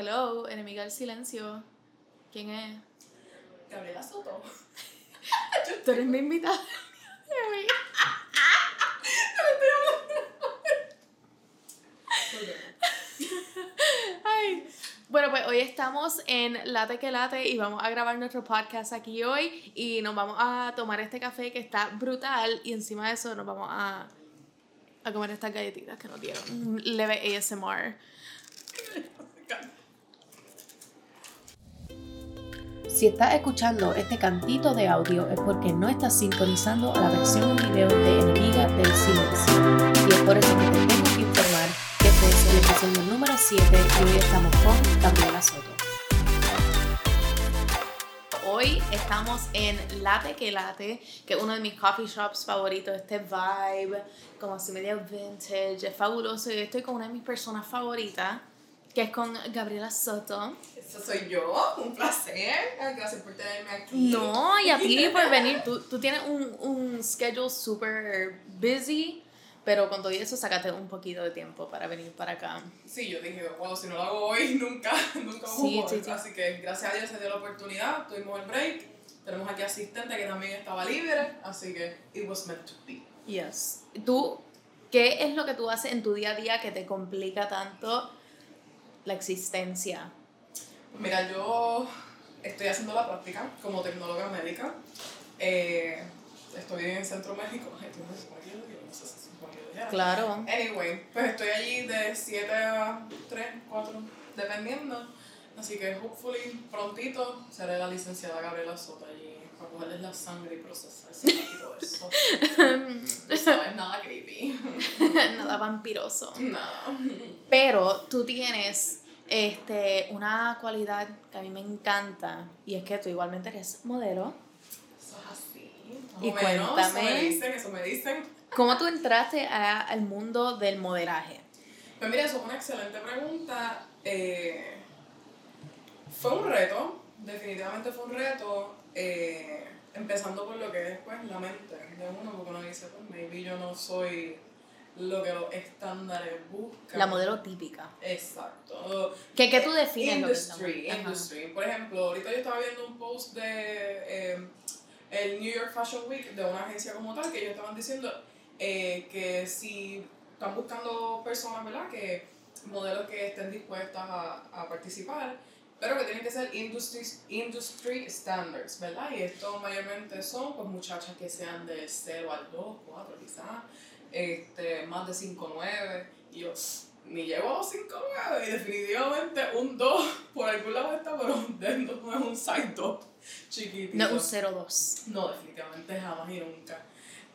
Hello, enemiga del silencio. ¿Quién es? Gabriela Soto. Tú eres mi invitada. Ay. Bueno, pues hoy estamos en Late que Late y vamos a grabar nuestro podcast aquí hoy y nos vamos a tomar este café que está brutal y encima de eso nos vamos a, a comer estas galletitas que nos dieron. Leve ASMR. Si estás escuchando este cantito de audio es porque no estás sintonizando la versión en video de Enemiga del Silencio. Y es por eso que te tengo que informar que este es el episodio número 7 y hoy estamos con Gabriela Soto. Hoy estamos en Late que Late, que es uno de mis coffee shops favoritos, este vibe, como así medio vintage, es fabuloso y estoy con una de mis personas favoritas, que es con Gabriela Soto. Esa soy yo, un placer. Gracias por tenerme aquí. No, y a ti por venir, tú, tú tienes un, un schedule super busy, pero con todo eso sacaste un poquito de tiempo para venir para acá. Sí, yo dije, wow, si no lo hago hoy, nunca, nunca Sí, sí, sí. Así que gracias a Dios se dio la oportunidad, tuvimos el break. Tenemos aquí asistente que también estaba libre, así que it was meant to be. Yes. ¿Tú qué es lo que tú haces en tu día a día que te complica tanto la existencia? Mira, yo estoy haciendo la práctica como tecnóloga médica. Eh, estoy en Centro México. Ay, ¿tú no? No. Claro. Anyway, pues estoy allí de 7 a 3, 4, dependiendo. Así que, hopefully, prontito seré la licenciada Gabriela Soto allí para cogerles la sangre y procesarse y todo eso. Tú sabes, nada creepy. Nada vampiroso. Nada. Pero tú tienes este, una cualidad que a mí me encanta y es que tú igualmente eres modelo. Eso es así. Más Y o menos, cuéntame. Eso me dicen, eso me dicen. ¿Cómo tú entraste a- al mundo del modelaje? Pues mira, eso es una excelente pregunta. Eh, fue un reto, definitivamente fue un reto, eh, empezando por lo que es pues, la mente de uno, porque uno dice, pues maybe yo no soy lo que los estándares buscan. La modelo típica. Exacto. ¿Qué, qué tú defines lo que Industry, industry. Por ejemplo, ahorita yo estaba viendo un post de eh, el New York Fashion Week de una agencia como tal, que ellos estaban diciendo eh, que si están buscando personas, ¿verdad? Que modelos que estén dispuestas a, a participar, pero que tienen que ser industry, industry standards, ¿verdad? Y esto mayormente son pues muchachas que sean de 0 al 2, 4 quizás, este, más de 5, 9, y yo ni llego a los 5, 9, y definitivamente un 2 por algún lado está, pero no es un 2 chiquitito. No, un 02. No, definitivamente jamás y nunca.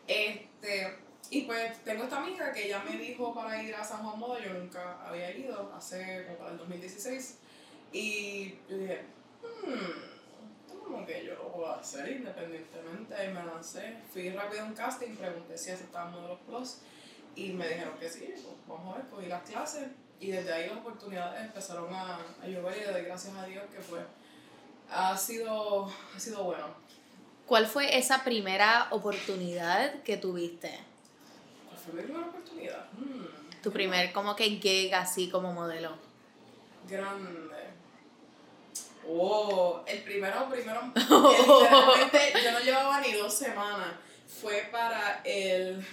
Este, y pues tengo esta amiga que ya me dijo para ir a San Juan Moda, yo nunca había ido, hace como para el 2016. Y yo dije, hmm, como que yo lo puedo hacer independientemente. Y me lancé, fui rápido a un casting, pregunté si aceptaban modelos plus. Y me dijeron que sí, pues vamos a ver, cogí las clases. Y desde ahí las oportunidades empezaron a, a llover y le doy gracias a Dios que pues ha sido, ha sido bueno. ¿Cuál fue esa primera oportunidad que tuviste? ¿Cuál fue mi primera oportunidad? Hmm, Tu primer como que gig así como modelo. Grande. Oh, el primero, primero, literalmente yo no llevaba ni dos semanas. Fue para el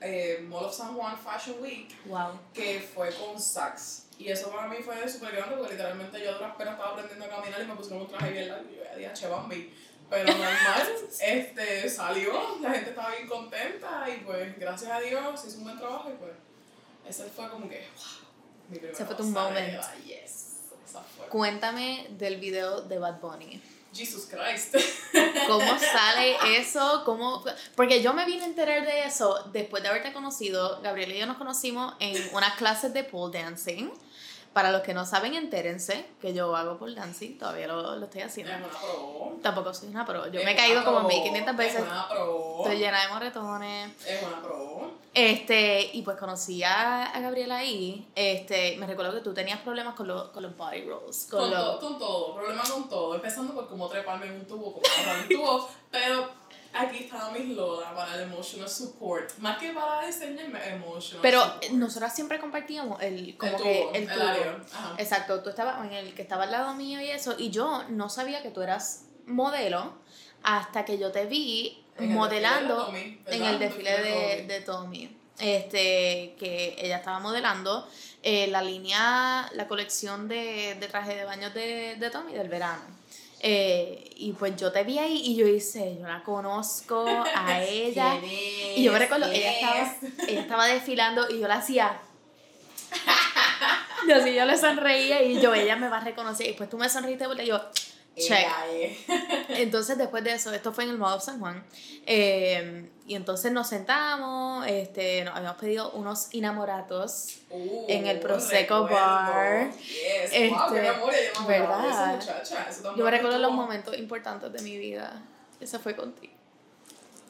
eh, Mall of San Juan Fashion Week, Wow. que fue con Saks. Y eso para mí fue súper grande porque literalmente yo a duras penas estaba aprendiendo a caminar y me pusieron un traje bien largo y yo ya dije, che, Bambi. Pero normal, este, salió, la gente estaba bien contenta y pues gracias a Dios se hizo un buen trabajo y pues ese fue como que, wow, mi primera Ese fue tu moment. Fue. Cuéntame del video de Bad Bunny. Jesus Christ. ¿Cómo sale eso? ¿Cómo? Porque yo me vine a enterar de eso después de haberte conocido. Gabriela y yo nos conocimos en unas clases de pole dancing. Para los que no saben, entérense que yo hago pole dancing. Todavía lo, lo estoy haciendo. Es una pro. Tampoco soy una pro. Yo Es me he caído una como pro. 1500 veces. Es una pro. Estoy llena de moretones. Es una pro. Este, y pues conocí a, a Gabriela ahí. Este, me recuerdo que tú tenías problemas con, los con los body rolls. Con Con, con todo, problema con todo. Empezando por como treparme en un tubo, como agarrar un tubo. Pero aquí está Miss Lola para el emotional support. Más que para enseñarme emotional Pero support. nosotras siempre compartíamos el, como El que tubo, el el tubo. ajá. Exacto, tú estabas en el que estaba al lado mío y eso, y yo no sabía que tú eras modelo hasta que yo te vi En modelando desfile de Tommy, en el desfile de, Tommy. de Tommy. Este, que ella estaba modelando eh, la línea, la colección de, de trajes de baño de, de Tommy del verano. Eh, y pues yo te vi ahí y yo hice, yo la conozco a ella. Y yo me recuerdo, ella estaba, ella estaba desfilando y yo la hacía. Y así yo le sonreía y yo, ella me va a reconocer. Y después tú me sonriste porque yo, check. Entonces, después de eso, esto fue en el Modo San Juan. eh, y entonces nos sentamos, este, nos habíamos pedido unos enamoratos. Uh, En el Prosecco. Bar. Yes. Este, wow, qué memoria, yo me acordaba de esa ¿verdad? muchacha. Eso también Yo me recuerdo los momentos importantes de mi vida. Ese fue contigo.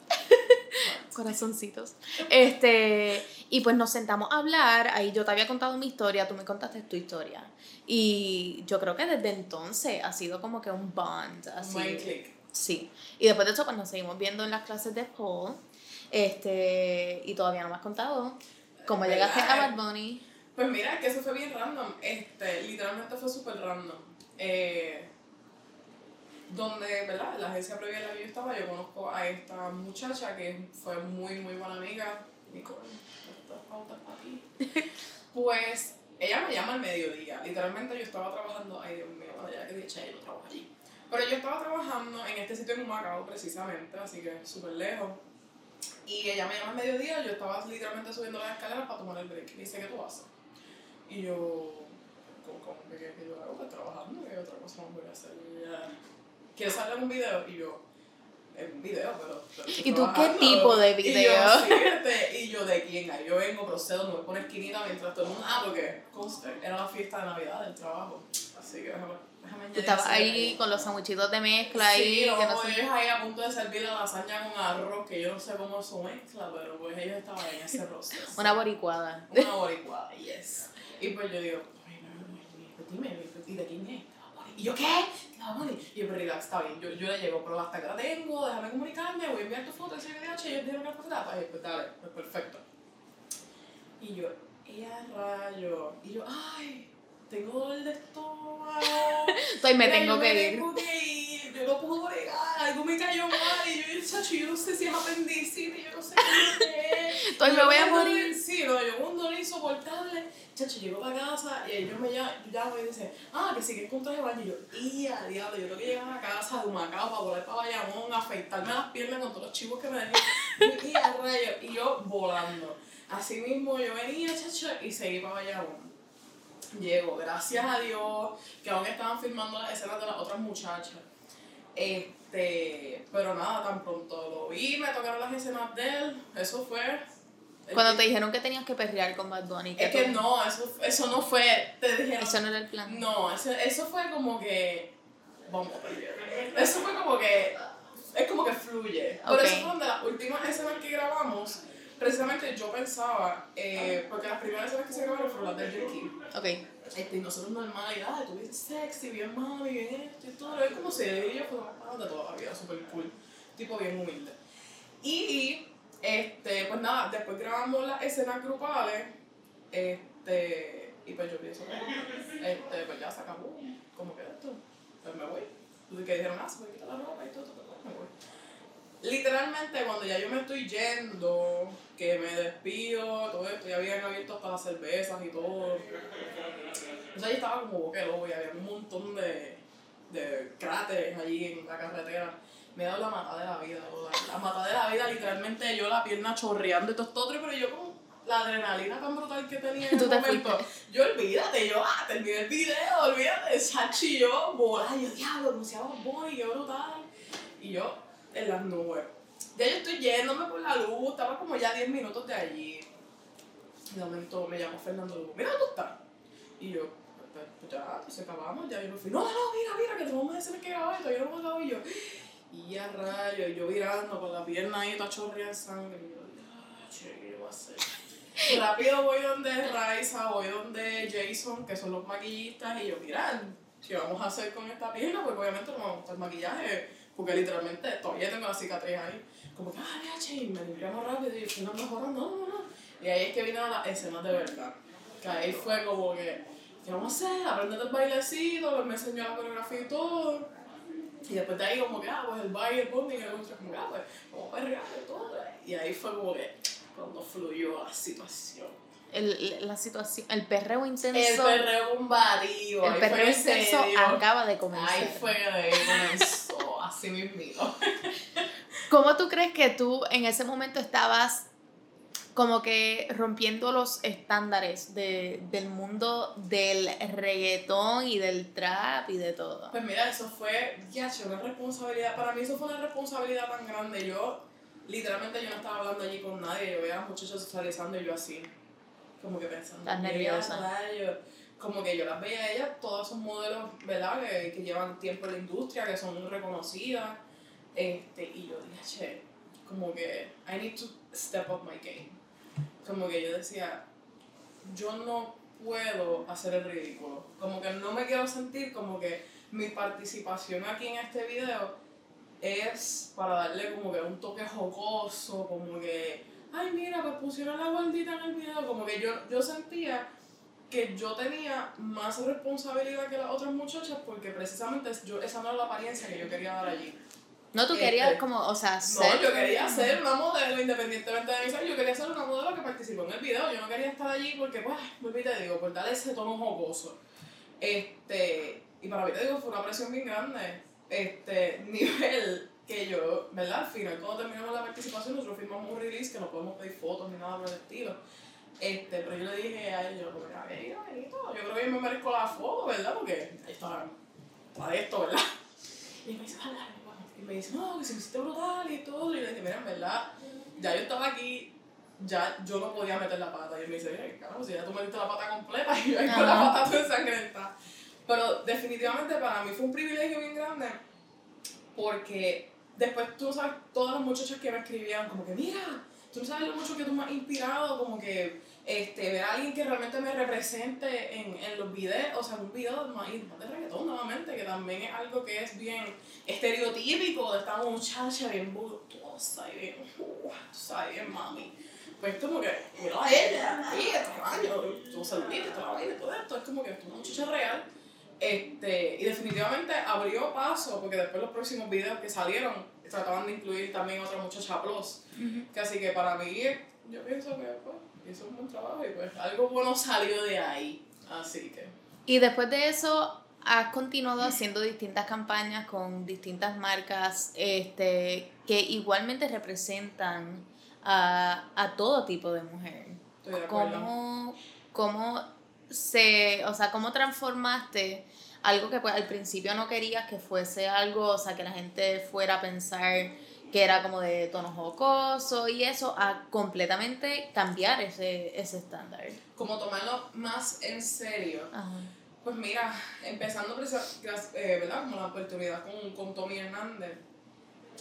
Corazoncitos. Este, y pues nos sentamos a hablar. Ahí yo te había contado mi historia, tú me contaste tu historia. Y yo creo que desde entonces ha sido como que un bond. Así. Mind click. Sí. Y después de eso, pues nos seguimos viendo en las clases de Paul. Este, y todavía no me has contado cómo ¿Verdad? llegaste a Bad Bunny. Pues mira, que eso fue bien random. Este, literalmente fue súper random. Eh, donde, ¿verdad? La agencia previa en la que yo estaba, yo conozco a esta muchacha que fue muy, muy buena amiga. Nicole, pautas. Pues ella me llama al mediodía. Literalmente yo estaba trabajando, ay Dios mío, ya que dicha, yo trabajo allí. Pero yo estaba trabajando en este sitio en Humacao precisamente, así que súper lejos. Y ella me llama al mediodía, yo estaba literalmente subiendo las escaleras para tomar el break. Y dice, ¿qué tú haces? Y yo, ¿cómo, cómo que que yo hago? Pues trabajando, ¿qué otra cosa más voy a hacer? Y ella, ¿quieres salir un video? Y yo, video, pero... ¿Y tú qué trabajando". tipo de Y video? yo, sí, este, y yo, ¿de quién? Yo vengo, procedo, me voy a poner esquinita mientras todo el mundo... Ah, porque, conste, era la fiesta de Navidad del trabajo. Así que déjame, déjame Tú estabas ahí con los sandwichitos de mezcla Sí, ahí. no, que no sé- ellos ahí a punto de servir la lasaña con arroz, que yo no sé cómo es su mezcla, pero pues ellos estaban en ese proceso. Una boricuada. Una boricuada, yes. Y pues yo digo, ay, no, no, no, dime, ¿y de quién es? Y yo, ¿qué? Y yo, pero relax, está bien, yo, yo le llego, pero hasta que la tengo, déjame comunicarme, voy a enviar tu foto, VDH, y ellos dijeron que la foto pues, pues dale, pues perfecto. Y yo, ella rayo, y yo, ay, tengo dolor de estómago. Estoy, me tengo que me ir. tengo que ir, yo no puedo bregar, algo me cayó mal, y yo, chacho, yo no sé si es apendicitis, yo no sé qué es. Y me voy a morir. Sí, no, yo un dolor insoportable. Chacho, llego a casa y ellos me llaman, y dicen, ah, que sí que es con traje de baño. Y yo, y a diablo, yo tengo que llegar a la casa de Humacao para volar para Bayamón, afeitarme las piernas con todos los chivos que me dejé. Y a rayo, y yo volando. Así mismo yo venía, chacho, y seguí para Bayamón. Llego, gracias a Dios, que aún estaban filmando las escenas de las otras muchachas. Este, pero nada, tan pronto lo vi, me tocaron las escenas de él, eso fue... Cuando te dijeron que tenías que perrear con Bad Bunny. Es tú- que no, eso, eso no fue, te dijeron... Eso no era el plan. No, eso, eso fue como que... Vamos a pelear. Eso fue como que... Es como que fluye. Pero Ok. eso fue de las últimas escenas que grabamos. Precisamente yo pensaba, eh, porque las primeras escenas que se grabaron fueron las de Ricky. Ok. Este, y nosotros normal, y ah, tú bien sexy, bien mami, bien esto y todo. Es como si yo fuéramos de toda la súper cool. Tipo bien humilde. Y, este, pues nada, después grabamos las escenas grupales. Este, y pues yo pienso que, este, pues ya se acabó. Como que esto, pues me voy. Y que dijeron, ah, se me quita la ropa y todo, todo, todo, me voy. Literalmente, cuando ya yo me estoy yendo, que me despido, todo esto, ya habían abierto hasta las cervezas y todo. O sea, yo estaba como boque loco y había un montón de, de cráteres allí en la carretera. Me ha dado la mata de la vida, toda. La mata de la vida, literalmente yo la pierna chorreando y todo esto pero yo como la adrenalina tan brutal que tenía en Tú te momento. Yo olvídate, yo, ah, terminé el video, olvídate, chachi, yo, volá, yo, diablo, anunciaba boy, qué brutal. Y yo, en las nubes. Ya yo estoy yéndome por la luz, estaba como ya 10 minutos de allí. De momento me llamó Fernando Lugo, mira, ¿dónde estás? Y yo, pues, pues ya, pues acabamos, ya yo me fui, no, no, mira, mira, que tenemos más escenas que grabar, todavía no hemos acabado. Y yo, y ya rayo, y yo virando con la pierna ahí, toda chorreada de sangre. Y yo, che, ¿qué yo voy a hacer? Rápido voy donde Raiza, voy donde Jason, que son los maquillistas, y yo, mira, ¿qué vamos a hacer con esta pierna? Porque obviamente no me gusta el maquillaje porque literalmente todavía tengo la cicatriz ahí. Como que, ah, y me limpiamos rápido y fui mejorando, no, no, no. Y ahí es que vino la escena de verdad. Que ahí fue como que, ¿qué vamos a hacer? Aprender el bailecito, me enseñó la coreografía y todo. Y después de ahí como que, ah, pues el baile, el bombing, el otro, como que, ah, pues vamos a perrear y todo. Y ahí fue como que, cuando fluyó la situación. El, la situación, el perreo intenso. El perreo combativo. El perreo intenso acaba de comenzar. Ahí fue que comenzó, así mismo. ¿Cómo tú crees que tú en ese momento estabas como que rompiendo los estándares de, del mundo del reggaetón y del trap y de todo? Pues mira, eso fue, ya, una responsabilidad, para mí eso fue una responsabilidad tan grande. Yo, literalmente yo no estaba hablando allí con nadie, yo veía a muchachos socializando y yo así, como que pensando. Estás nerviosa. Como que yo las veía a ellas, todos esos modelos, ¿verdad? Que, que llevan tiempo en la industria, que son reconocidas este, y yo dije, che, como que I need to step up my game. Como que yo decía, yo no puedo hacer el ridículo. Como que no me quiero sentir como que mi participación aquí en este video es para darle como que un toque jocoso, como que, ay mira, pues pusieron la gordita en el video, como que yo, yo sentía que yo tenía más responsabilidad que las otras muchachas porque precisamente yo, esa no era la apariencia que yo quería dar allí. No, tú querías este, como, o sea, ser... No, yo quería ser una modelo, independientemente de mi ser, yo quería ser una modelo que participó en el video, yo no quería estar allí porque, pues, muy te digo, por darle ese tono jocoso. Este, y para mí te digo, fue una presión bien grande, este, nivel que yo, ¿verdad? Al final, cuando terminamos la participación, nosotros firmamos un release que no podemos pedir fotos ni nada por el estilo. Este, pero yo le dije a él, yo, como, a ver, yo creo que yo me merezco la foto, ¿verdad? Porque ahí está, está esto, ¿verdad? Y me dice, vale, y me dice, no, que se me hiciste brutal y todo. Y le dije, mira, en verdad, ya yo estaba aquí, ya yo no podía meter la pata. Y él me dice, mira, carajo, si ya tú metiste la pata completa y yo ahí con la pata toda ensangrentada. Pero definitivamente para mí fue un privilegio bien grande porque después tú sabes, todas las muchachas que me escribían, como que, mira, tú no sabes lo mucho que tú me has inspirado, como que este, ver a alguien que realmente me represente en, en los videos, o sea, un video más, de reggaetón nuevamente, que también es algo que es bien estereotípico de esta muchacha bien voluptuosa y bien, uh, sabes, bien mami. Pues como que, mira a ella, ahí, este tu saludito, toda la vaina y todo esto, es como que es una muchacha real. Este, y definitivamente abrió paso, porque después los próximos videos que salieron trataban de incluir también otra muchacha plus. Que así que para mí, yo pienso que pues, hizo un buen trabajo y pues algo bueno salió de ahí. Así que. Y después de eso, has continuado haciendo distintas campañas con distintas marcas este, que igualmente representan a, a todo tipo de mujer. Estoy de ¿Cómo, ¿Cómo se, o sea, cómo transformaste algo que pues, al principio no querías que fuese algo, o sea, que la gente fuera a pensar que era como de tono jocoso y eso, a completamente cambiar ese, ese estándar. Como tomarlo más en serio. Pues mira, empezando, eh, ¿verdad? Como la oportunidad con, con Tommy Hernández,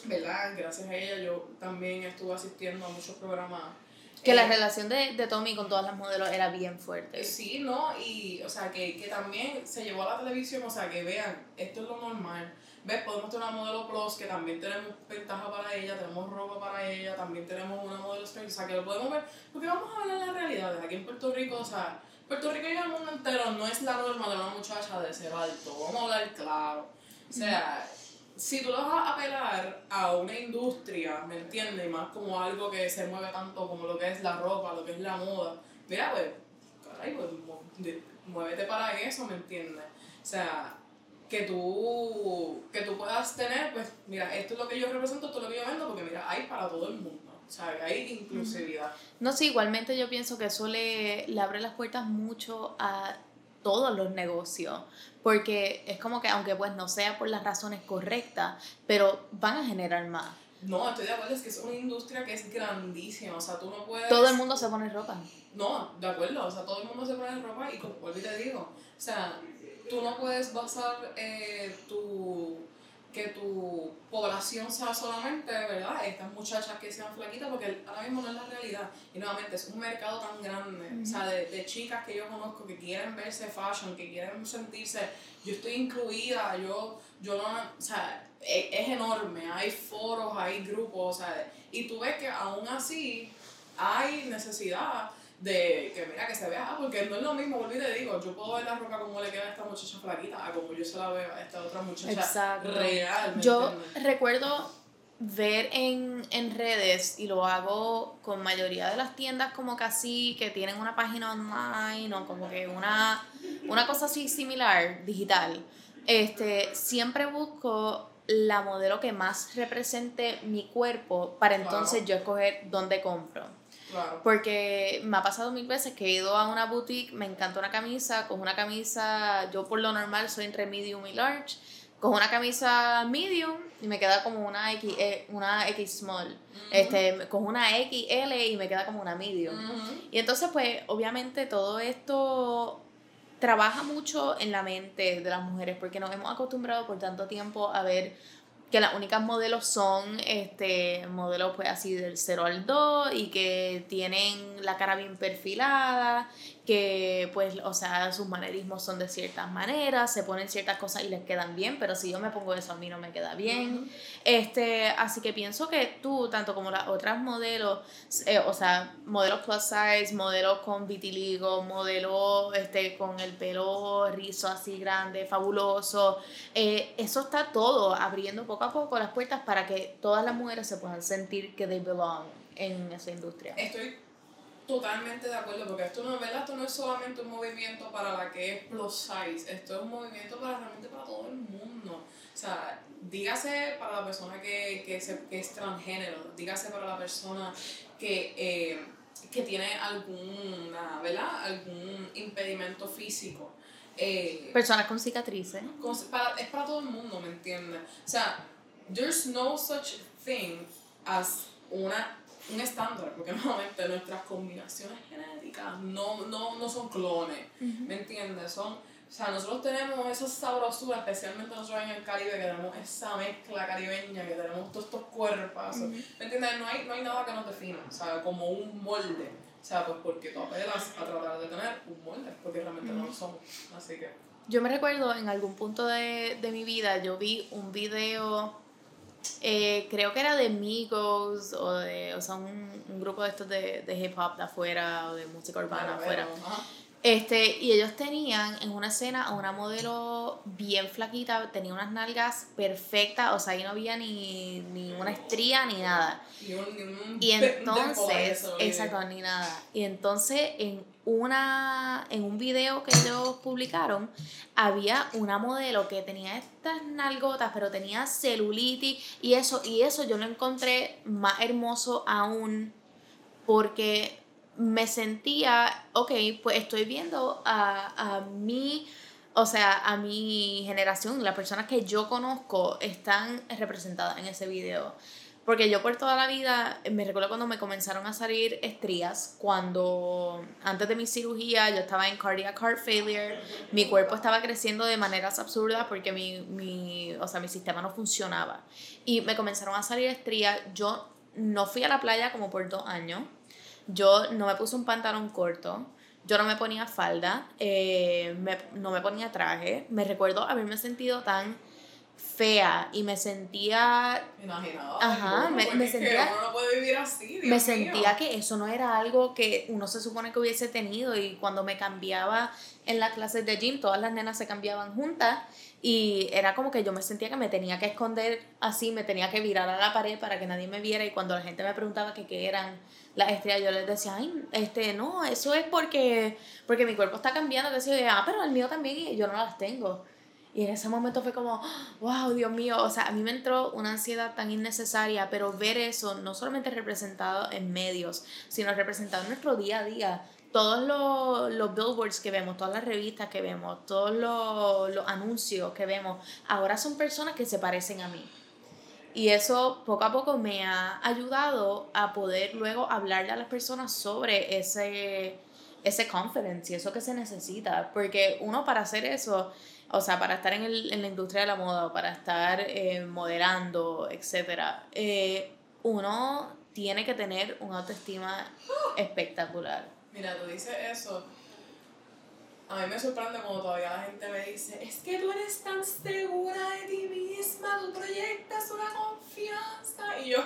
¿verdad? Gracias a ella yo también estuve asistiendo a muchos programas. Que la eh, relación de, de Tommy con todas las modelos era bien fuerte. Sí, ¿no? Y, o sea, que, que también se llevó a la televisión, o sea, que vean, esto es lo normal ¿Ves? Podemos tener una modelo plus que también tenemos ventaja para ella, tenemos ropa para ella, también tenemos una modelo straight, o sea, que lo podemos ver, porque vamos a hablar la realidad, aquí en Puerto Rico, o sea, Puerto Rico y el mundo entero no es la norma de una muchacha de ser alto, vamos a hablar claro. O sea, si tú lo vas a apelar a una industria, ¿me entiendes? Más como algo que se mueve tanto como lo que es la ropa, lo que es la moda, mira, pues, caray, pues, muévete para eso, ¿me entiendes? O sea, que tú, que tú puedas tener, pues, mira, esto es lo que yo represento, esto es lo que yo vendo, porque mira, hay para todo el mundo. Sea, hay inclusividad. No, sí, igualmente yo pienso que eso le, le abre las puertas mucho a todos los negocios, porque es como que aunque pues no sea por las razones correctas, pero van a generar más. No, estoy de acuerdo, es que es una industria que es grandísima, o sea, tú no puedes... Todo el mundo se pone ropa. No, de acuerdo, o sea, todo el mundo se pone ropa y como vuelvo y te digo, o sea, tú no puedes basar eh, tu que tu población sea solamente, ¿verdad? Estas muchachas que sean flaquitas, porque ahora mismo no es la realidad. Y nuevamente, es un mercado tan grande, o sea, de, de, chicas que yo conozco que quieren verse fashion, que quieren sentirse, yo estoy incluida, yo, yo no, o sea, es, es enorme, hay foros, hay grupos, o sea, y tú ves que aún así hay necesidad de que mira que se vea, porque no es lo mismo, volví te digo, yo puedo ver la ropa como le queda a esta muchacha flaquita, a como yo se la veo a esta otra muchacha Exacto. real. yo recuerdo ver en, en redes, y lo hago con mayoría de las tiendas como casi que tienen una página online o como que una, una cosa así similar, digital. Este, siempre busco la modelo que más represente mi cuerpo para entonces yo escoger dónde compro. Porque me ha pasado mil veces que he ido a una boutique, me encanta una camisa, con una camisa, yo por lo normal soy entre medium y large, con una camisa medium y me queda como una X, eh, una X small, este, con una XL y me queda como una medium. Y entonces pues obviamente todo esto trabaja mucho en la mente de las mujeres porque nos hemos acostumbrado por tanto tiempo a ver que las únicas modelos son este modelos pues así del 0 al 2 y que tienen la cara bien perfilada que pues, o sea, sus manerismos son de ciertas maneras, se ponen ciertas cosas y les quedan bien, pero si yo me pongo eso a mí no me queda bien. Este, así que pienso que tú, tanto como las otras modelos, eh, o sea, modelos plus size, modelos con vitiligo, modelos este, con el pelo rizo así grande, fabuloso, eh, eso está todo abriendo poco a poco las puertas para que todas las mujeres se puedan sentir que they belong en esa industria. Estoy totalmente de acuerdo, porque esto no, ¿verdad? esto no es solamente un movimiento para la que es plus size, esto es un movimiento para realmente para todo el mundo. O sea, dígase para la persona que, que, que es transgénero, dígase para la persona que, eh, que tiene alguna, ¿verdad? algún impedimento físico. Eh, Personas con cicatrices. para, es para todo el mundo, ¿me entiendes? O sea, there's no such thing as una un estándar, porque nuevamente nuestras combinaciones genéticas no, no, no son clones, ¿me entiendes? Son, o sea, nosotros tenemos esa sabrosura, especialmente nosotros en el Caribe, que tenemos esa mezcla caribeña, que tenemos todos estos cuerpos, ¿me entiendes? No hay, no hay nada que nos defina, o sea, como un molde, o sea, pues porque tú apelas a tratar de tener un molde, porque realmente no lo somos, así que... Yo me recuerdo en algún punto de, de mi vida, yo vi un video eh, creo que era de Migos o de, o sea, un, un grupo de estos de, de, hip hop de afuera o de música urbana afuera. Este, y ellos tenían en una escena a una modelo bien flaquita, tenía unas nalgas perfectas, o sea, ahí no había ni, ni una estría ni nada. y entonces, exacto, ni nada. Y entonces en una en un video que ellos publicaron había una modelo que tenía estas nalgotas, pero tenía celulitis y eso y eso yo lo encontré más hermoso aún porque me sentía, ok, pues estoy viendo a, a mí, o sea, a mi generación, las personas que yo conozco están representadas en ese video. Porque yo por toda la vida, me recuerdo cuando me comenzaron a salir estrías, cuando antes de mi cirugía yo estaba en cardiac heart failure, mi cuerpo estaba creciendo de maneras absurdas porque mi, mi, o sea, mi sistema no funcionaba. Y me comenzaron a salir estrías, yo no fui a la playa como por dos años, yo no me puse un pantalón corto, yo no me ponía falda, eh, no me ponía traje. Me recuerdo haberme sentido tan fea y me sentía ajá me, me sentía uno no puede vivir así, me sentía que eso no era algo que uno se supone que hubiese tenido y cuando me cambiaba en las clases de gym todas las nenas se cambiaban juntas y era como que yo me sentía que me tenía que esconder así me tenía que virar a la pared para que nadie me viera y cuando la gente me preguntaba que qué eran las estrellas yo les decía ay este no eso es porque porque mi cuerpo está cambiando que decía ah pero el mío también y yo no las tengo y en ese momento fue como, wow, Dios mío, o sea, a mí me entró una ansiedad tan innecesaria, pero ver eso no solamente representado en medios, sino representado en nuestro día a día. Todos los, los billboards que vemos, todas las revistas que vemos, todos los, los anuncios que vemos, ahora son personas que se parecen a mí. Y eso poco a poco me ha ayudado a poder luego hablarle a las personas sobre ese, ese confidence y eso que se necesita. Porque uno para hacer eso, o sea, para estar en, el, en la industria de la moda o para estar eh, modelando, etc., eh, uno tiene que tener una autoestima espectacular. Mira, tú dices eso. A mí me sorprende cuando todavía la gente me dice, es que tú eres tan segura de ti misma, tú proyectas una confianza. Y yo,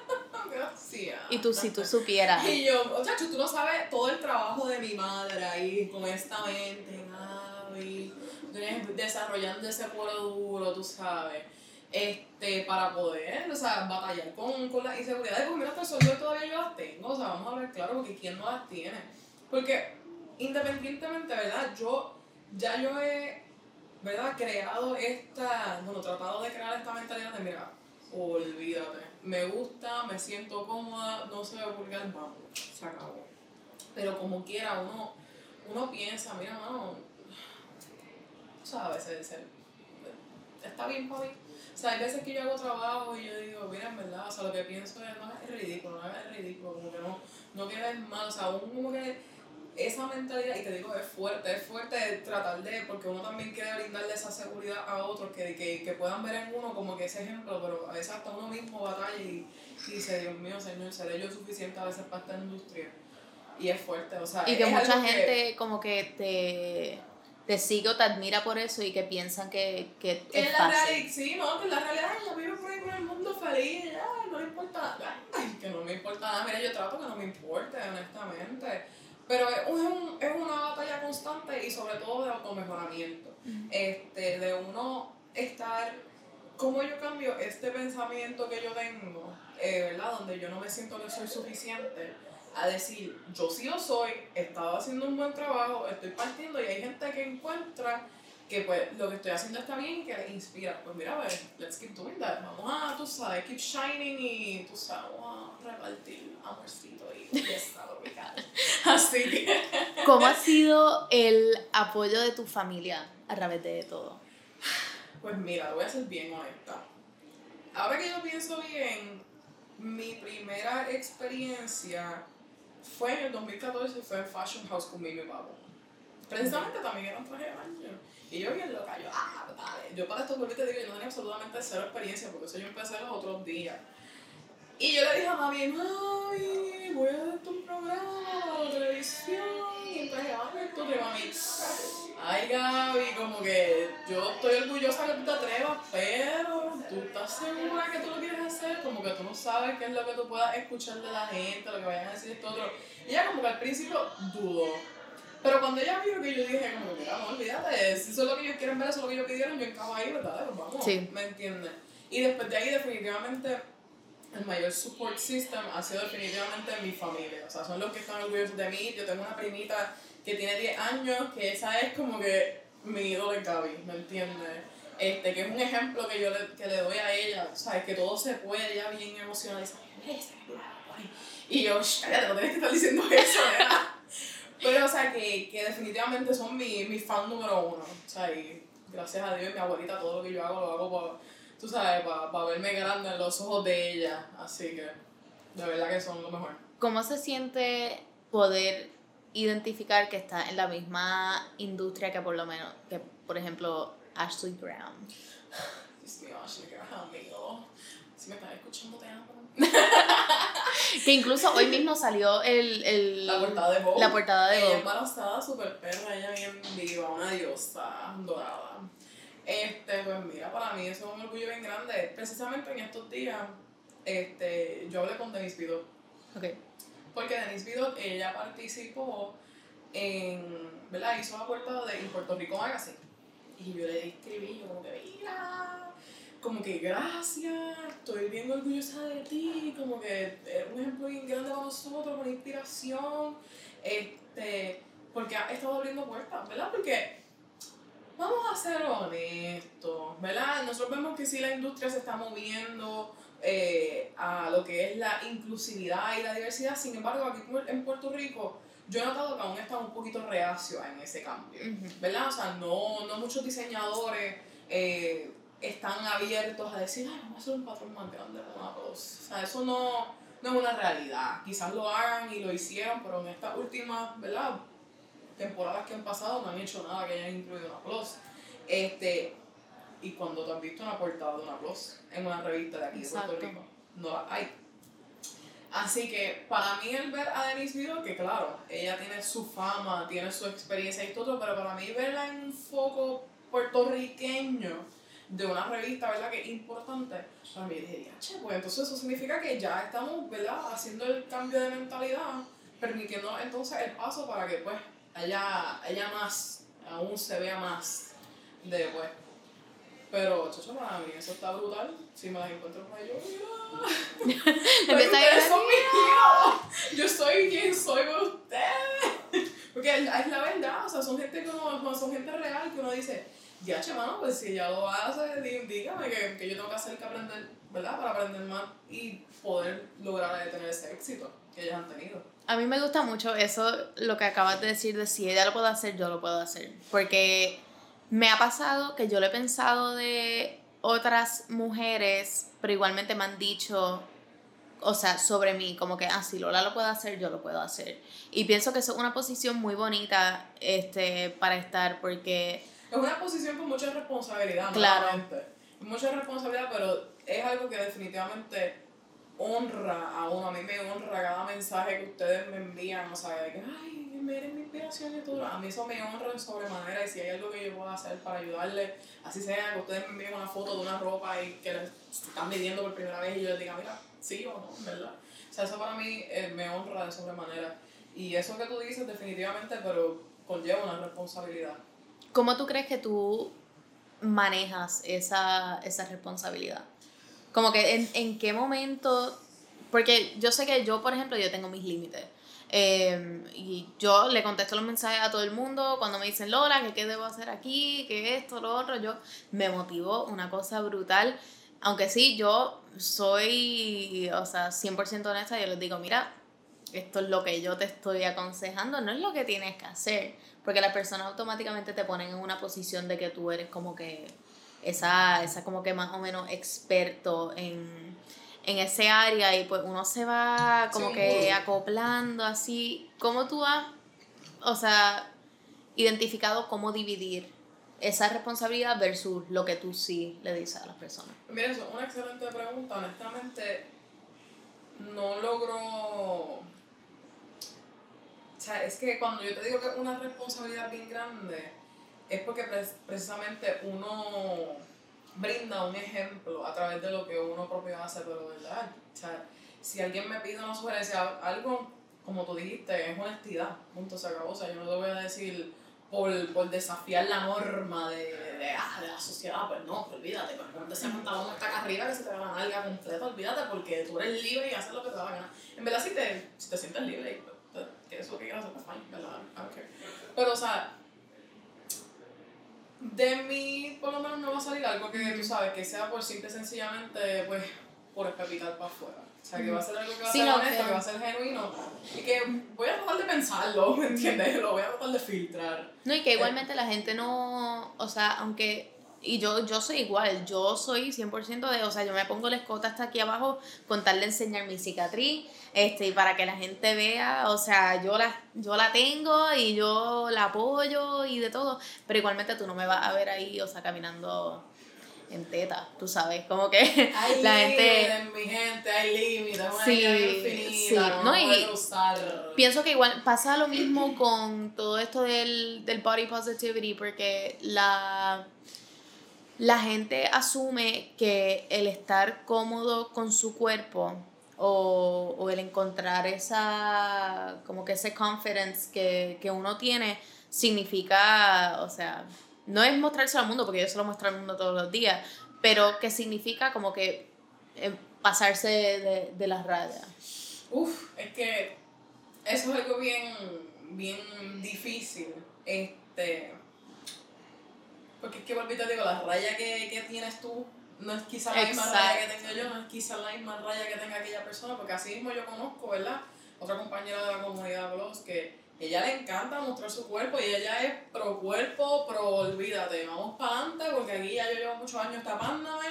gracias. Y tú, si tú supieras. Y yo, muchacho, tú no sabes todo el trabajo de mi madre ahí con esta mente, Gaby. Desarrollando ese cuero duro, tú sabes. Este, para poder, o sea, batallar con, con las inseguridades, porque mira, hasta yo todavía yo las tengo, o sea, vamos a ver claro, porque ¿quién no las tiene? Porque independientemente, ¿verdad? Yo, ya yo he, ¿verdad? Creado esta, bueno, tratado de crear esta mentalidad de, mira, olvídate, me gusta, me siento cómoda, no se ve vulgar, vamos, se acabó. Pero como quiera, uno, uno piensa, mira, mano, sabes, el, está bien para mí. O sea, hay veces que yo hago trabajo y yo digo, mira, en verdad, o sea, lo que pienso es, no es ridículo, no es ridículo, como que no, no quedes mal, o sea, uno como que esa mentalidad, y te digo, es fuerte, es fuerte tratar de, porque uno también quiere brindarle esa seguridad a otros, que, que, que puedan ver en uno como que ese ejemplo, pero a veces hasta uno mismo batalla y, y dice, Dios mío, Señor, seré yo suficiente a veces para esta industria. Y es fuerte, o sea, Y que mucha gente como que te, te sigue o te admira por eso y que piensan que, que, que es la fácil. sí, no, que la realidad ella vive por ahí por el mundo feliz, ya, no le importa nada, ay, que no me importa nada, mira, yo trato que no me importe, honestamente pero es, un, es una batalla constante y sobre todo de automejoramiento. este, de uno estar, ¿cómo yo cambio este pensamiento que yo tengo, eh, ¿verdad? Donde yo no me siento que soy suficiente, a decir, yo sí lo soy, he estado haciendo un buen trabajo, estoy partiendo y hay gente que encuentra que pues lo que estoy haciendo está bien y que les inspira. Pues mira, pues, let's keep doing that. Vamos a, tú sabes, keep shining y tú sabes, vamos a repartir amorcito y fiesta tropical. Así que. ¿Cómo ha sido el apoyo de tu familia a través de todo? Pues mira, voy a ser bien honesta. Ahora que yo pienso bien, mi primera experiencia fue en el 2014, fue en Fashion House con mi papá. Precisamente también era un traje de baño. Y yo bien loca, yo, ah, dale. Yo para esto, porque te digo, yo no tenía absolutamente cero experiencia, porque eso yo empecé los otros días. Y yo le dije a mami, mami, voy a hacer un programa de televisión, y entonces, ay, esto de mami. Ay, Gaby, como que yo estoy orgullosa que tú te atrevas, pero tú estás segura que tú lo quieres hacer, como que tú no sabes qué es lo que tú puedas escuchar de la gente, lo que vayan a decir esto otro. Y ella como que al principio dudó. Pero cuando ella vio que yo dije, como, mira, no olvídate, si eso es lo que ellos quieren ver, eso es lo que ellos pidieron, yo encajo ahí, ¿verdad? Pues vamos, Sí. ¿me entiendes? Y después de ahí, definitivamente, el mayor support system ha sido definitivamente mi familia. O sea, son los que están orgullosos de mí. Yo tengo una primita que tiene 10 años, que esa es como que mi ídolo en Gaby, ¿me entiendes? Este, que es un ejemplo que yo le, que le doy a ella, ¿sabes? Que todo se puede, ella bien emocionada, y dice. Y yo, "Shh, cállate, no tienes que estar diciendo eso, ¿verdad? Pero, o sea, que, que definitivamente son mi, mi fan número uno. O sea, y gracias a Dios y mi abuelita, todo lo que yo hago lo hago para, tú sabes, para, para verme grande en los ojos de ella. Así que, de verdad que son lo mejor. ¿Cómo se siente poder identificar que está en la misma industria que por lo menos, que por ejemplo Ashley Brown? Dios mío, Ashley, que amigo. Si me estás escuchando, te amo. Que incluso hoy mismo salió el, el La portada de Vogue. la portada de Ella Vogue. embarazada, super perra, ella bien viva, una diosa dorada. Este, pues mira, para mí eso es un orgullo bien grande. Precisamente en estos días, este, yo hablé con Denise Bidot. Ok. Porque Denise Bidot, ella participó en, ¿verdad? Hizo la portada de En Puerto Rico Magazine. Y yo le escribí, yo como que, mira, como que gracias, estoy bien orgullosa de ti, como que eres un ejemplo bien grande para nosotros, una inspiración, este, porque ha estado abriendo puertas, ¿verdad? Porque vamos a ser honestos, ¿verdad? Nosotros vemos que sí la industria se está moviendo eh, a lo que es la inclusividad y la diversidad, sin embargo aquí en Puerto Rico yo he notado que aún está un poquito reacio en ese cambio. ¿verdad? O sea, no, no muchos diseñadores eh, están abiertos a decir, ay, vamos a hacer un patrón más grande todos. O sea, eso no, no es una realidad. Quizás lo hagan y lo hicieron, pero en esta última, ¿verdad? Temporadas que han pasado no han hecho nada que hayan incluido una plus. Este, y cuando te has visto una portada de una plus en una revista de aquí de Puerto Exacto. Rico, no la hay. Así que para mí el ver a Denise Vidal, que claro, ella tiene su fama, tiene su experiencia y todo, pero para mí verla en un foco puertorriqueño de una revista, ¿verdad? Que es importante, para mí dije, che, pues entonces eso significa que ya estamos, ¿verdad? Haciendo el cambio de mentalidad, permitiendo entonces el paso para que pues haya, haya más, aún se vea más de pues. Pero, chocho, para mí eso está brutal. Si me las encuentro por ahí, yo, mira. Empieza a son mis. Yo soy quien soy con ustedes. Porque es la verdad, o sea, son gente uno, son gente real que uno dice, ya, che, mano, pues si ella lo hace, dí- dígame que, que yo tengo que hacer que aprender, ¿verdad? Para aprender más y poder lograr tener ese éxito que ellas han tenido. A mí me gusta mucho eso, lo que acabas de decir, de si ella lo puede hacer, yo lo puedo hacer. Porque me ha pasado que yo lo he pensado de otras mujeres, pero igualmente me han dicho, o sea, sobre mí, como que, ah, si Lola lo puede hacer, yo lo puedo hacer. Y pienso que eso es una posición muy bonita este, para estar, porque Es una posición con mucha responsabilidad, Claro. Mucha responsabilidad, pero es algo que definitivamente honra a uno. A mí me honra cada mensaje que ustedes me envían, o sea, de que, ay, miren mi inspiración y todo. A mí eso me honra en sobremanera y si hay algo que yo pueda hacer para ayudarle, así sea que ustedes me envíen una foto de una ropa y que están midiendo por primera vez y yo les diga, mira, sí o no, ¿verdad? O sea, eso para mí eh, me honra de sobremanera. Y eso que tú dices definitivamente, pero conlleva una responsabilidad. ¿Cómo tú crees que tú manejas esa, esa responsabilidad? Como que en, en qué momento, porque yo sé que yo, por ejemplo, yo tengo mis límites. Eh, y yo le contesto los mensajes a todo el mundo cuando me dicen, Lola, que qué debo hacer aquí, que esto, lo otro. Yo me motivo una cosa brutal. Aunque sí, yo soy, o sea, 100% honesta, yo les digo, mira, esto es lo que yo te estoy aconsejando, no es lo que tienes que hacer. Porque las personas automáticamente te ponen en una posición de que tú eres como que esa, esa como que más o menos experto en, en ese área y pues uno se va como Sí, que acoplando así. ¿Cómo tú has, o sea, identificado cómo dividir esa responsabilidad versus lo que tú sí le dices a las personas? Mira, eso es una excelente pregunta. Honestamente, no logro. O sea, es que cuando yo te digo que es una responsabilidad bien grande, es porque pre- precisamente uno brinda un ejemplo a través de lo que uno propio hace, pero verdad. O sea, si alguien me pide una sugerencia, algo, como tú dijiste, es honestidad, punto se acabó. O sea, yo no te voy a decir por, por desafiar la norma de, de, de, ah, de la sociedad, pues no, pues olvídate, pues ponte ese pantalón hasta acá arriba que se te va la nalga completa, olvídate, porque tú eres libre y haces lo que te da la gana. En verdad, si te, si te sientes libre y pues, te- que eso que quieras hacer, pues fine, ¿verdad? Care. Pero, o sea, de mí, por lo menos, no va a salir algo que tú sabes, que sea por simple sencillamente, pues, por escapitar para afuera. O sea, que va a ser algo que va a Sí, ser no, honesto, que- que va a ser genuino. Y que voy a tratar de pensarlo, ¿me entiendes? Lo voy a tratar de filtrar. No, y que igualmente la gente no, o sea, aunque, y yo, yo soy igual, yo soy 100% de, o sea, yo me pongo el escote hasta aquí abajo con tal de enseñar mi cicatriz, este, y para que la gente vea, o sea, yo la, yo la tengo y yo la apoyo y de todo, pero igualmente tú no me vas a ver ahí, o sea, caminando en teta, tú sabes, como que Hay la gente... límites, mi gente, hay límites, Sí, infinita, sí. no, y-. Pienso que igual pasa lo mismo con todo esto del, del body positivity, porque la, la gente asume que el estar cómodo con su cuerpo o, o el encontrar esa, como que ese confidence que, que uno tiene, significa, o sea, no es mostrarse al mundo, porque yo se lo muestro al mundo todos los días, pero que significa como que eh, pasarse de, de las rayas. Uf, es que eso es algo bien, bien difícil. Este. Porque es que, volví te digo, la raya que, que tienes tú no es quizá la misma raya que tengo yo, no es quizá la misma raya que tenga aquella persona, porque así mismo yo conozco, ¿verdad? Otra compañera de la comunidad blogs que ella le encanta mostrar su cuerpo y ella es pro cuerpo, pro olvídate, vamos para adelante porque aquí ya yo llevo muchos años tapándome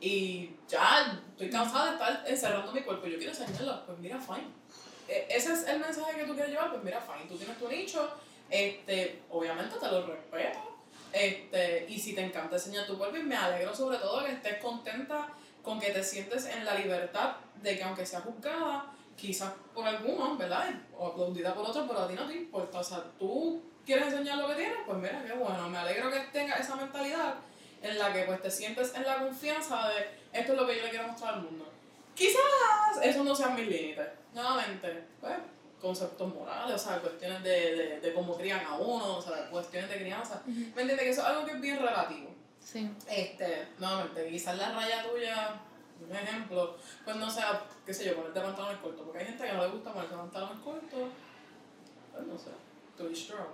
y ya estoy cansada de estar encerrando mi cuerpo yo quiero enseñarlo, pues mira, fine. E- Ese es el mensaje que tú quieres llevar, pues mira, fine, tú tienes tu nicho, Este, obviamente te lo respeto. Este, y si te encanta enseñar tu cuerpo, y me alegro sobre todo que estés contenta con que te sientes en la libertad de que aunque sea juzgada, quizás por algunos, ¿verdad? O aplaudida por otros, pero a ti no te importa. O sea, tú quieres enseñar lo que tienes, pues mira, qué bueno. Me alegro que tengas esa mentalidad en la que pues te sientes en la confianza de esto es lo que yo le quiero mostrar al mundo. Quizás eso no sean mis límites. Nuevamente, pues, conceptos morales, o sea, cuestiones de, de, de cómo crían a uno, o sea, cuestiones de crianza. ¿Me entiendes? Que eso es algo que es bien relativo. Sí. Este, nuevamente, quizás la raya tuya, un ejemplo, pues no sea, qué sé yo, ponerte pantalones cortos, porque hay gente que no le gusta ponerse pantalones cortos, pues no sé, to be strong.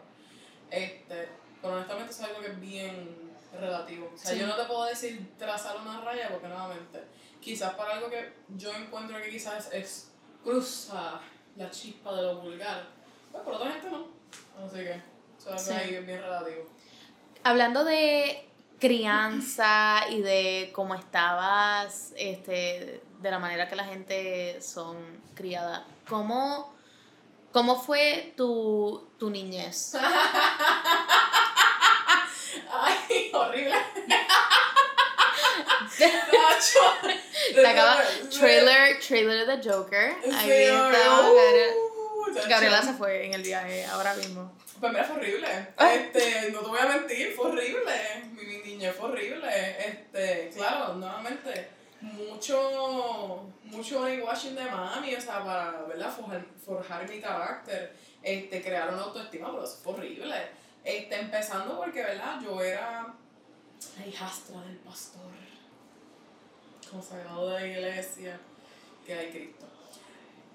Este, pero honestamente eso es algo que es bien relativo. O sea, Sí. yo no te puedo decir trazar una raya porque nuevamente, quizás para algo que yo encuentro que quizás es cruza la chispa de lo vulgar, pues por otra gente no. Así que eso es Sí. ahí es bien relativo. Hablando de crianza y de cómo estabas, este, de la manera que la gente son criada, ¿cómo, cómo fue tu, tu niñez? Ay, horrible. Te acaba, trailer, trailer de Joker. Ahí está. uh, Gabriela- se fue en el viaje ahora mismo. Pues mira, fue horrible. Ah. Este, no te voy a mentir, fue horrible. Mi, mi niñez fue horrible. Este, claro, nuevamente, mucho, mucho washing de mami, o sea, para, ¿verdad? Forjar, forjar mi carácter, este, crear una autoestima, pero eso fue horrible. Este, empezando porque, ¿verdad? Yo era la hijastra del pastor, consagrado de la iglesia, que hay Cristo.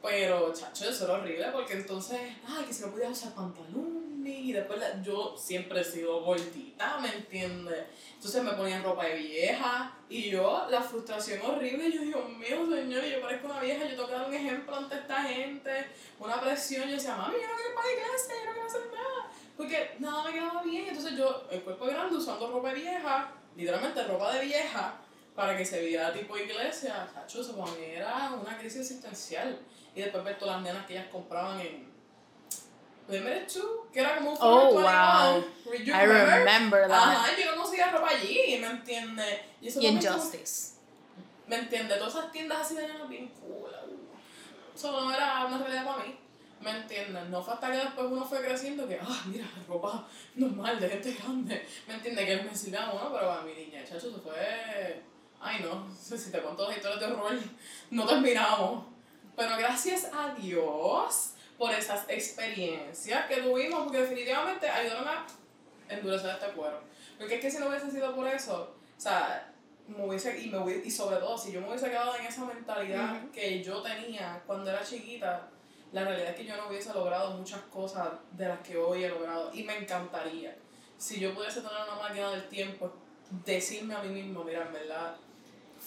Pero, chacho, eso era horrible porque entonces, ay, que si no podía usar pantalones y después la- yo siempre he sido gordita, ¿me entiendes? Entonces me ponían ropa de vieja y yo, la frustración horrible, yo, Dios mío, señor, yo parezco una vieja, yo tengo que dar un ejemplo ante esta gente, una presión, yo decía, mami, yo no quiero ir para la iglesia, yo no quiero hacer nada, porque nada me quedaba bien, entonces yo, el cuerpo grande, usando ropa de vieja, literalmente ropa de vieja, para que se viera tipo iglesia, chacho, eso para mí era una crisis existencial. Y después ver todas las nenas que ellas compraban en. Remember Two? Que era como un Oh, Forever 21. wow. I remember? remember that. Ajá, yo no conseguía ropa allí, ¿me entiendes? Y, eso Y en para mí como- Justice. ¿Me entiendes? Todas esas tiendas así de nenas bien cool. Eso no era una realidad para mí. ¿Me entiendes? No fue hasta que después uno fue creciendo que, ah, mira, ropa normal de gente grande. ¿Me entiendes? Que me sirve a uno, pero a mi niña, chacho, eso fue. Ay, no. Si te cuento las historias de horror, no terminamos. Pero gracias a Dios por esas experiencias que tuvimos, porque definitivamente ayudaron a endurecer este cuero. Porque es que si no hubiese sido por eso, o sea, me hubiese, y, me hubiese- y sobre todo, si yo me hubiese quedado en esa mentalidad que yo tenía cuando era chiquita, la realidad es que yo no hubiese logrado muchas cosas de las que hoy he logrado. Y me encantaría, si yo pudiese tener una máquina del tiempo, decirme a mí mismo, mira, en verdad,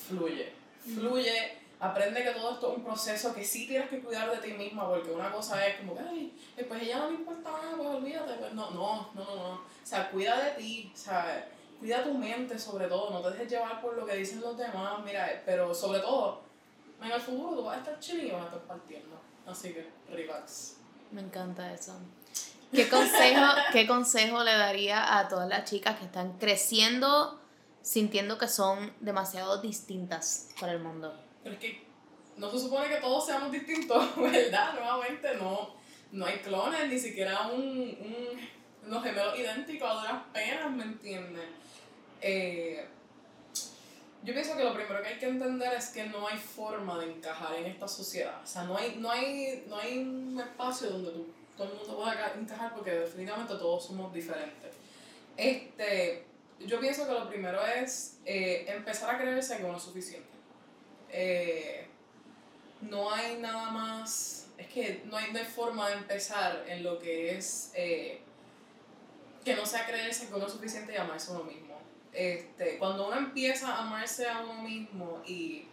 fluye, fluye. Aprende que todo esto es un proceso que sí tienes que cuidar de ti misma, porque una cosa es como que, ay, pues ella no le importa nada, pues olvídate. Pues no, no, no, no. O sea, cuida de ti, o sea, cuida tu mente sobre todo, no te dejes llevar por lo que dicen los demás, mira, pero sobre todo, en el futuro tú vas a estar chilling y vas a estar partiendo. Así que, relax. Me encanta eso. ¿Qué consejo, ¿Qué consejo le daría a todas las chicas que están creciendo sintiendo que son demasiado distintas para el mundo? Pero es que no se supone que todos seamos distintos, ¿verdad? Nuevamente no, no hay clones, ni siquiera un, un, unos gemelos idénticos a duras penas, ¿me entiendes? Eh, yo pienso que lo primero que hay que entender es que no hay forma de encajar en esta sociedad. O sea, no hay, no hay, no hay un espacio donde tú, todo el mundo pueda ca- encajar porque definitivamente todos somos diferentes. Este, yo pienso que lo primero es eh, empezar a creerse que uno es suficiente. Eh, no hay nada más, es que no hay, hay forma de empezar en lo que es eh, que no sea creerse que uno es suficiente y amarse a uno mismo. Este, cuando uno empieza a amarse a uno mismo y,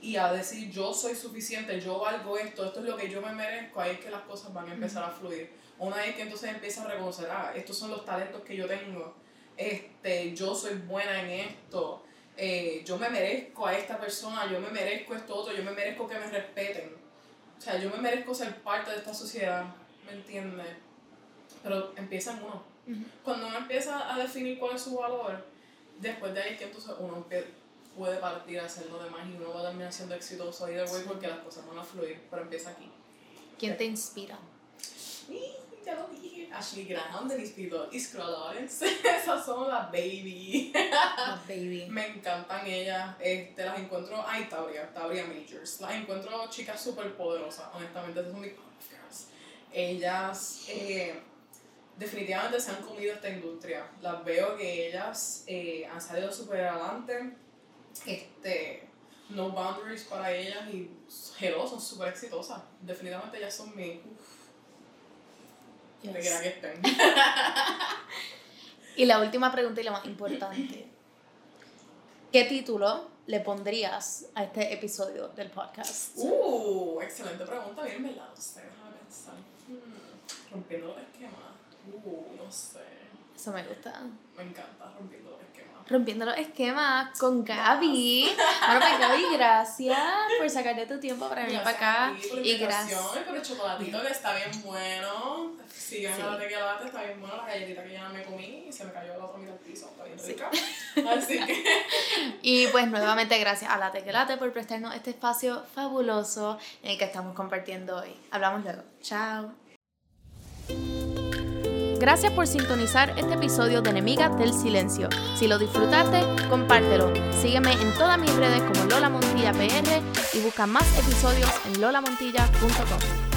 y a decir yo soy suficiente, yo valgo esto, esto es lo que yo me merezco, ahí es que las cosas van a empezar a fluir. Una vez que entonces empieza a reconocer, ah, estos son los talentos que yo tengo, este, yo soy buena en esto, eh, yo me merezco a esta persona, yo me merezco esto otro, yo me merezco que me respeten. O sea, yo me merezco ser parte de esta sociedad, ¿me entiendes? pero empieza en uno. Ujú. Cuando uno empieza a definir cuál es su valor, después de ahí que entonces uno puede partir a hacer lo demás y uno va a terminar siendo exitoso ahí de way porque las cosas van a fluir, pero empieza aquí. ¿Quién te inspira? Y ya lo dije. Ashley Graham, Denise Pilo y Scroll Lawrence. Esas son las baby. Ah, baby. Me encantan ellas. Este, las encuentro. Ay, Tabria, Tabria Majors. Las encuentro chicas súper poderosas, honestamente. Esas son mis girls. Ellas eh, definitivamente se han comido esta industria. Las veo que ellas eh, han salido súper adelante. Este, no boundaries para ellas y hello, son súper exitosas. Definitivamente ellas son mi. Uf, donde quiera que estén. Y la última pregunta y la más importante. ¿Qué título le pondrías a este episodio del podcast? Uh, excelente pregunta, bien no sé, déjame pensar. Hmm, rompiendo los esquemas. Uh, no sé. Eso me gusta. Me encanta rompiendo los esquemas. Rompiendo los esquemas con Gaby. Bueno, pues Gaby, gracias por sacarte tu tiempo para venir para acá. por Y gracias. y por el chocolatito que está bien bueno. Sigan Sí. la tequilate, está bien bueno. La galletita que ya me comí y se me cayó la otra mitad al piso, está bien Sí. rica. Así que. Y pues nuevamente gracias a la Tequelate por prestarnos este espacio fabuloso en el que estamos compartiendo hoy. Hablamos luego. Chao. Gracias por sintonizar este episodio de Enemigas del Silencio. Si lo disfrutaste, compártelo. Sígueme en todas mis redes como Lola Montilla PR y busca más episodios en lolamontilla.com.